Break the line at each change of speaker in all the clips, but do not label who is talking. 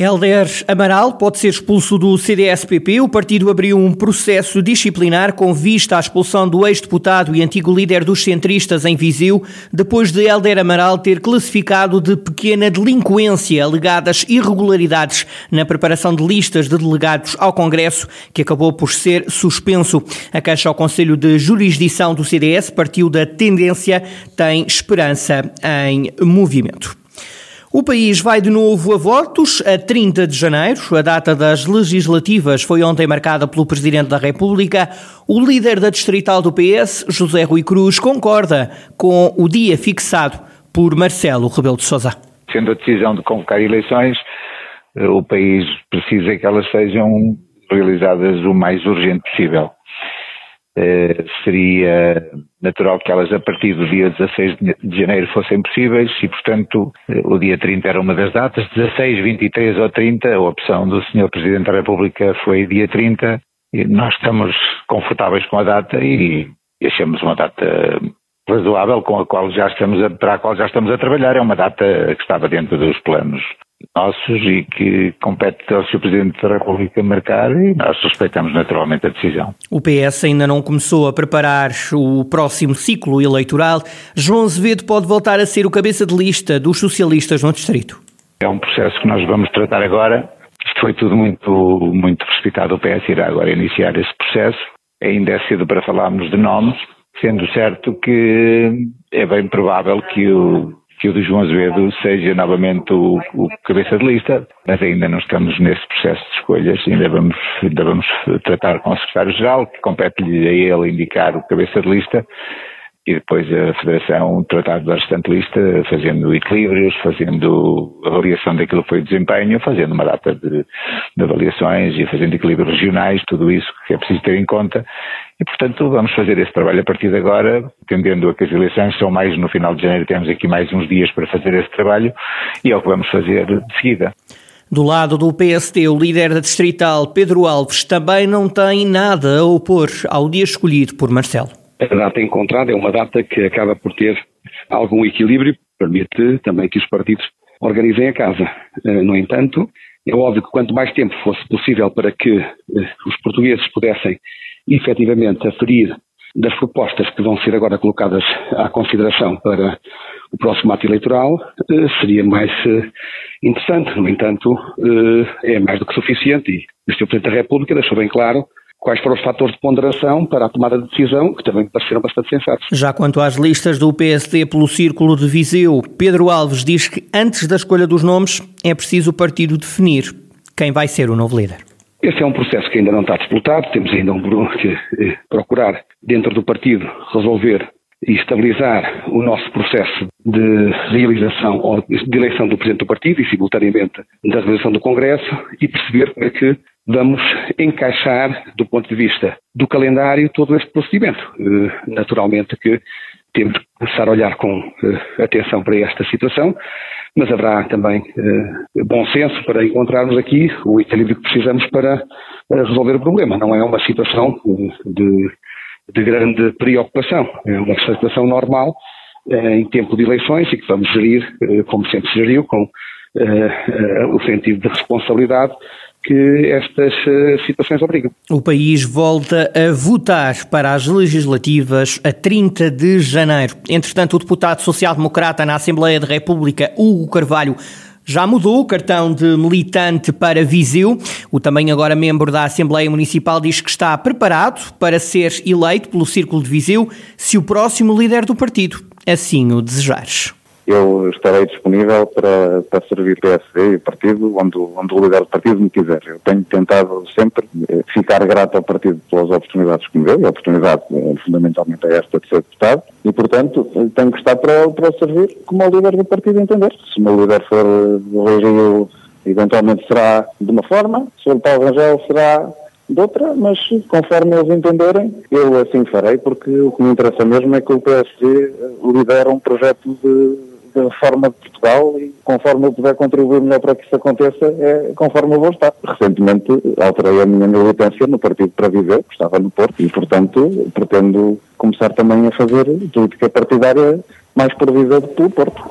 Helder Amaral pode ser expulso do CDS-PP. O partido abriu um processo disciplinar com vista à expulsão do ex-deputado e antigo líder dos centristas em Viseu, depois de Helder Amaral ter classificado de pequena delinquência alegadas irregularidades na preparação de listas de delegados ao Congresso, que acabou por ser suspenso. A Caixa ao Conselho de Jurisdição do CDS partiu da tendência tem esperança em movimento. O país vai de novo a votos a 30 de janeiro. A data das legislativas foi ontem marcada pelo Presidente da República. O líder da distrital do PS, José Rui Cruz, concorda com o dia fixado por Marcelo Rebelo de Sousa.
Sendo a decisão de convocar eleições, eh, o país precisa que elas sejam realizadas o mais urgente possível. Eh, seria natural que elas a partir do dia 16 de janeiro fossem possíveis e, portanto, eh, o dia 30 era uma das datas, 16, 23 ou 30, a opção do Sr. Presidente da República foi dia 30 e nós estamos confortáveis com a data e achamos uma data razoável com a qual já estamos a, para a qual já estamos a trabalhar. É uma data que estava dentro dos planos nossos e que compete ao Sr. Presidente da República marcar e nós respeitamos naturalmente a decisão.
O PS ainda não começou a preparar o próximo ciclo eleitoral. João Azevedo pode voltar a ser o cabeça de lista dos socialistas no Distrito.
É um processo que nós vamos tratar agora. Isto foi tudo muito, muito precipitado. O PS irá agora iniciar esse processo. Ainda é cedo para falarmos de nomes, sendo certo que é bem provável que o que o do João Azevedo seja novamente o, o, cabeça de lista, mas ainda não estamos nesse processo de escolhas, ainda vamos, ainda vamos tratar com o secretário-geral, que compete-lhe a ele indicar o cabeça de lista, e depois a Federação tratar da restante lista, fazendo equilíbrios, fazendo avaliação daquilo que foi o desempenho, fazendo uma data de, de, avaliações e fazendo equilíbrios regionais, tudo isso que é preciso ter em conta. E, portanto, vamos fazer esse trabalho a partir de agora, entendendo a que as eleições são mais no final de janeiro, temos aqui mais uns dias para fazer esse trabalho e é o que vamos fazer de seguida.
Do lado do PST, o líder da distrital, Pedro Alves, também não tem nada a opor ao dia escolhido por Marcelo.
A data encontrada é uma data que acaba por ter algum equilíbrio, permite também que os partidos organizem a casa. Eh, no entanto, é óbvio que quanto mais tempo fosse possível para que eh, os portugueses pudessem efetivamente aferir das propostas que vão ser agora colocadas à consideração para o próximo ato eleitoral, eh, seria mais interessante. No entanto, é mais do que suficiente e o Sr. Presidente da República deixou bem claro quais foram os fatores de ponderação para a tomada de decisão, que também me pareceram bastante sensatos.
Já quanto às listas do PSD pelo Círculo de Viseu, Pedro Alves diz que antes da escolha dos nomes é preciso o partido definir quem vai ser o novo líder.
Esse é um processo que ainda não está disputado, temos ainda um que eh, procurar, dentro do partido, resolver e estabilizar o nosso processo de realização ou de eleição do Presidente do Partido e, simultaneamente, da realização do Congresso e perceber como é que vamos encaixar, do ponto de vista do calendário, todo este procedimento. Eh, naturalmente que temos que começar a olhar com eh, atenção para esta situação, mas haverá também eh, bom senso para encontrarmos aqui o equilíbrio que precisamos para resolver o problema. Não é uma situação de, de grande preocupação, é uma situação normal em tempo de eleições e que vamos gerir, como sempre se geriu, com o sentido de responsabilidade que estas uh, situações obrigam.
O país volta a votar para as legislativas a 30 de janeiro. Entretanto, o deputado social-democrata na Assembleia da República, Hugo Carvalho, já mudou o cartão de militante para Viseu. O também agora membro da Assembleia Municipal diz que está preparado para ser eleito pelo Círculo de Viseu se o próximo líder do partido assim o desejares
eu estarei disponível para, para servir PSD e partido onde, onde o líder do partido me quiser. Eu tenho tentado sempre eh, ficar grato ao partido pelas oportunidades que me deu, e a oportunidade eh, fundamentalmente é esta de ser deputado, e portanto tenho que estar para, para servir como o líder do partido entender. Se o meu líder for do Rio, eventualmente será de uma forma, se for Paulo Rangel será de outra, mas conforme eles entenderem, eu assim farei, porque o que me interessa mesmo é que o PSD lidera um projeto de da reforma de Portugal e conforme eu puder contribuir melhor para que isso aconteça, é conforme eu vou estar. Recentemente alterei a minha militância no Partido para Viver, que estava no Porto, e portanto pretendo começar também a fazer política partidária mais por Viseu do que Porto.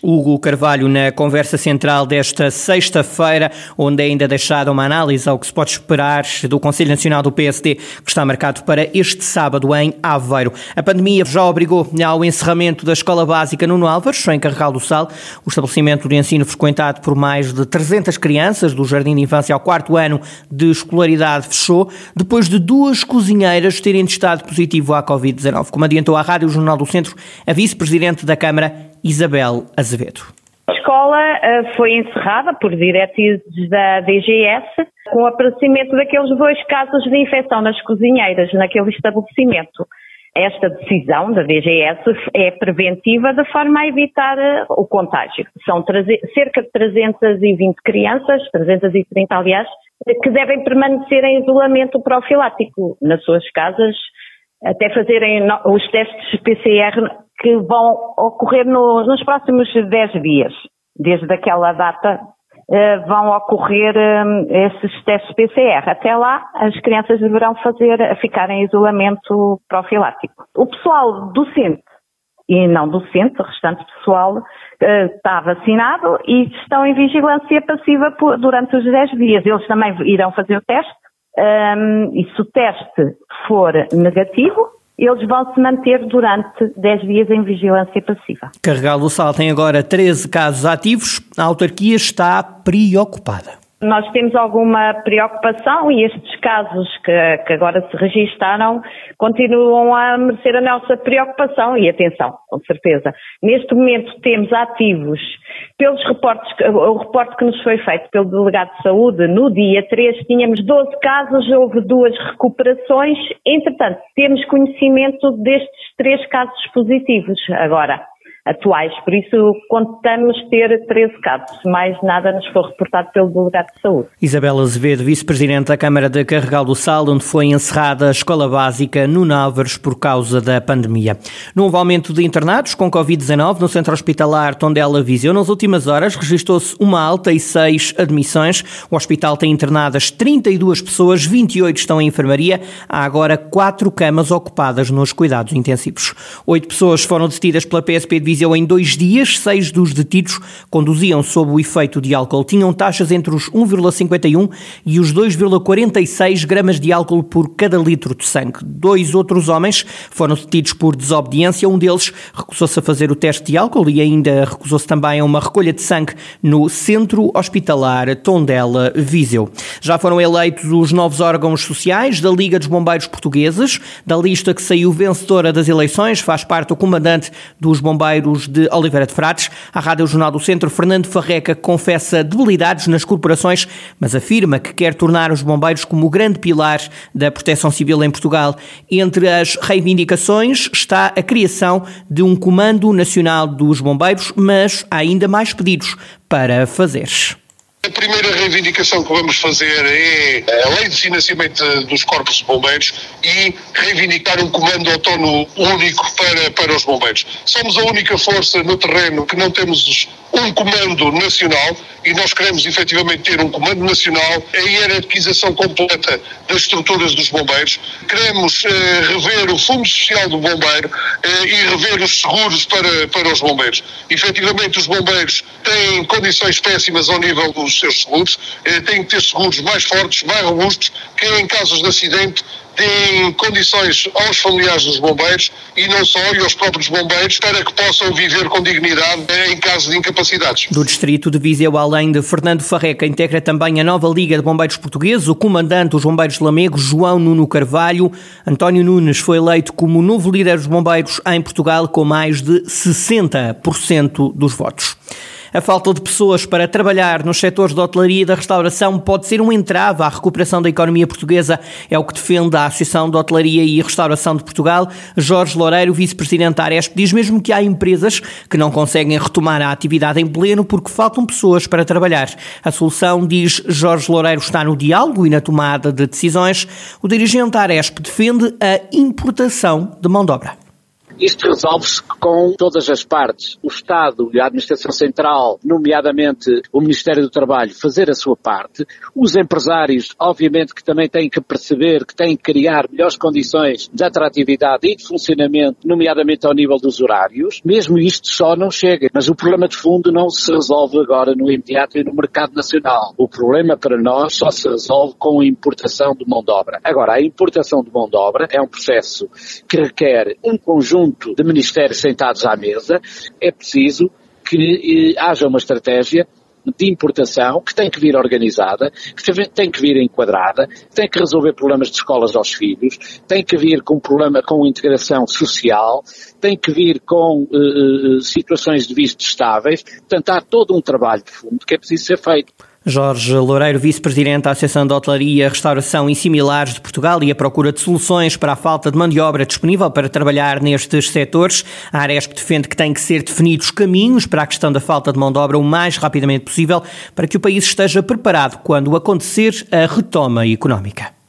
Hugo Carvalho na conversa central desta sexta-feira, onde é ainda deixada uma análise ao que se pode esperar do Conselho Nacional do PSD, que está marcado para este sábado em Aveiro. A pandemia já obrigou ao encerramento da Escola Básica Nuno Álvares, em Carregal do Sal, o estabelecimento de ensino frequentado por mais de 300 crianças do Jardim de Infância ao quarto ano de escolaridade fechou, depois de duas cozinheiras terem testado positivo à Covid-19. Como adiantou à Rádio Jornal do Centro, a vice-presidente da Câmara, Isabel Azevedo.
A escola uh, foi encerrada por diretrizes da DGS com o aparecimento daqueles dois casos de infecção nas cozinheiras naquele estabelecimento. Esta decisão da DGS é preventiva de forma a evitar uh, o contágio. São cerca de 320 crianças, 330 aliás, que devem permanecer em isolamento profilático nas suas casas até fazerem os testes PCR que vão ocorrer no, nos próximos 10 dias. Desde aquela data uh, vão ocorrer um, esses testes PCR. Até lá, as crianças deverão fazer, ficar em isolamento profilático. O pessoal docente e não docente, o restante pessoal, uh, está vacinado e estão em vigilância passiva por, durante os 10 dias. Eles também irão fazer o teste. Um, e se o teste for negativo, eles vão se manter durante 10 dias em vigilância passiva.
Carregal do Sal tem agora 13 casos ativos. A autarquia está preocupada.
Nós temos alguma preocupação e estes casos que, que, agora se registaram continuam a merecer a nossa preocupação e atenção, com certeza. Neste momento temos ativos, pelos reportes, o reporte que nos foi feito pelo Delegado de Saúde, no dia 3 tínhamos 12 casos, houve duas recuperações, entretanto temos conhecimento destes três casos positivos agora atuais. Por isso, contamos ter 13 casos. Mais nada nos foi reportado pelo Delegado de Saúde.
Isabela Azevedo, Vice-Presidente da Câmara de Carregal do Sal, onde foi encerrada a Escola Básica no Návares por causa da pandemia. No novo aumento de internados com Covid-19 no Centro Hospitalar Tondela Viseu, nas últimas horas registrou-se uma alta e seis admissões. O hospital tem internadas 32 pessoas, 28 estão em enfermaria. Há agora quatro camas ocupadas nos cuidados intensivos. Oito pessoas foram detidas pela PSP de Viseu Em dois dias, seis dos detidos conduziam sob o efeito de álcool. Tinham taxas entre os 1,51 e os 2,46 gramas de álcool por cada litro de sangue. Dois outros homens foram detidos por desobediência. Um deles recusou-se a fazer o teste de álcool e ainda recusou-se também a uma recolha de sangue no Centro Hospitalar Tondela Viseu. Já foram eleitos os novos órgãos sociais da Liga dos Bombeiros Portugueses. Da lista que saiu vencedora das eleições faz parte o comandante dos Bombeiros de Oliveira de Frades. A Rádio Jornal do Centro, Fernando Farreca confessa debilidades nas corporações, mas afirma que quer tornar os bombeiros como o grande pilar da proteção civil em Portugal. Entre as reivindicações está a criação de um Comando Nacional dos Bombeiros, mas há ainda mais pedidos para fazer.
A primeira reivindicação que vamos fazer é a lei de financiamento dos corpos de bombeiros e reivindicar um comando autónomo único para, para os bombeiros. Somos a única força no terreno que não temos um comando nacional e nós queremos efetivamente ter um comando nacional, a hierarquização completa das estruturas dos bombeiros. Queremos eh, rever o Fundo Social do Bombeiro eh, e rever os seguros para, para os bombeiros. Efetivamente, os bombeiros têm condições péssimas ao nível dos seus seguros, eh, têm que ter seguros mais fortes, mais robustos, que em casos de acidente deem condições aos familiares dos bombeiros e não só, e aos próprios bombeiros, para que possam viver com dignidade eh, em caso de incapacidades.
Do distrito de Viseu, além de Fernando Farreca, integra também a nova Liga de Bombeiros Portugueses, o comandante dos Bombeiros de Lamego, João Nuno Carvalho. António Nunes foi eleito como novo líder dos bombeiros em Portugal com mais de 60% dos votos. A falta de pessoas para trabalhar nos setores da hotelaria e da restauração pode ser um entrave à recuperação da economia portuguesa, é o que defende a Associação de Hotelaria e Restauração de Portugal. Jorge Loureiro, vice-presidente da Aresp, diz mesmo que há empresas que não conseguem retomar a atividade em pleno porque faltam pessoas para trabalhar. A solução, diz Jorge Loureiro, está no diálogo e na tomada de decisões. O dirigente da Aresp defende a importação de mão de obra
Isto resolve-se com todas as partes, o Estado e a Administração Central, nomeadamente o Ministério do Trabalho, fazer a sua parte, os empresários, obviamente que também têm que perceber que têm que criar melhores condições de atratividade e de funcionamento, nomeadamente ao nível dos horários, mesmo isto só não chega, mas o problema de fundo não se resolve agora no imediato e no mercado nacional. O problema para nós só se resolve com a importação de mão de obra. Agora, a importação de mão de obra é um processo que requer um conjunto conjunto de ministérios sentados à mesa, é preciso que eh, haja uma estratégia de importação que tem que vir organizada, que tem que vir enquadrada, tem que resolver problemas de escolas aos filhos, tem que vir com problema com integração social, tem que vir com uh, situações de visto estáveis. Portanto, há todo um trabalho de fundo que é preciso ser feito.
Jorge Loureiro, vice-presidente da Associação de Hotelaria, Restauração e Similares de Portugal e a procura de soluções para a falta de mão de obra disponível para trabalhar nestes setores. A Aresp defende que têm que ser definidos caminhos para a questão da falta de mão de obra o mais rapidamente possível para que o país esteja preparado quando acontecer a retoma económica.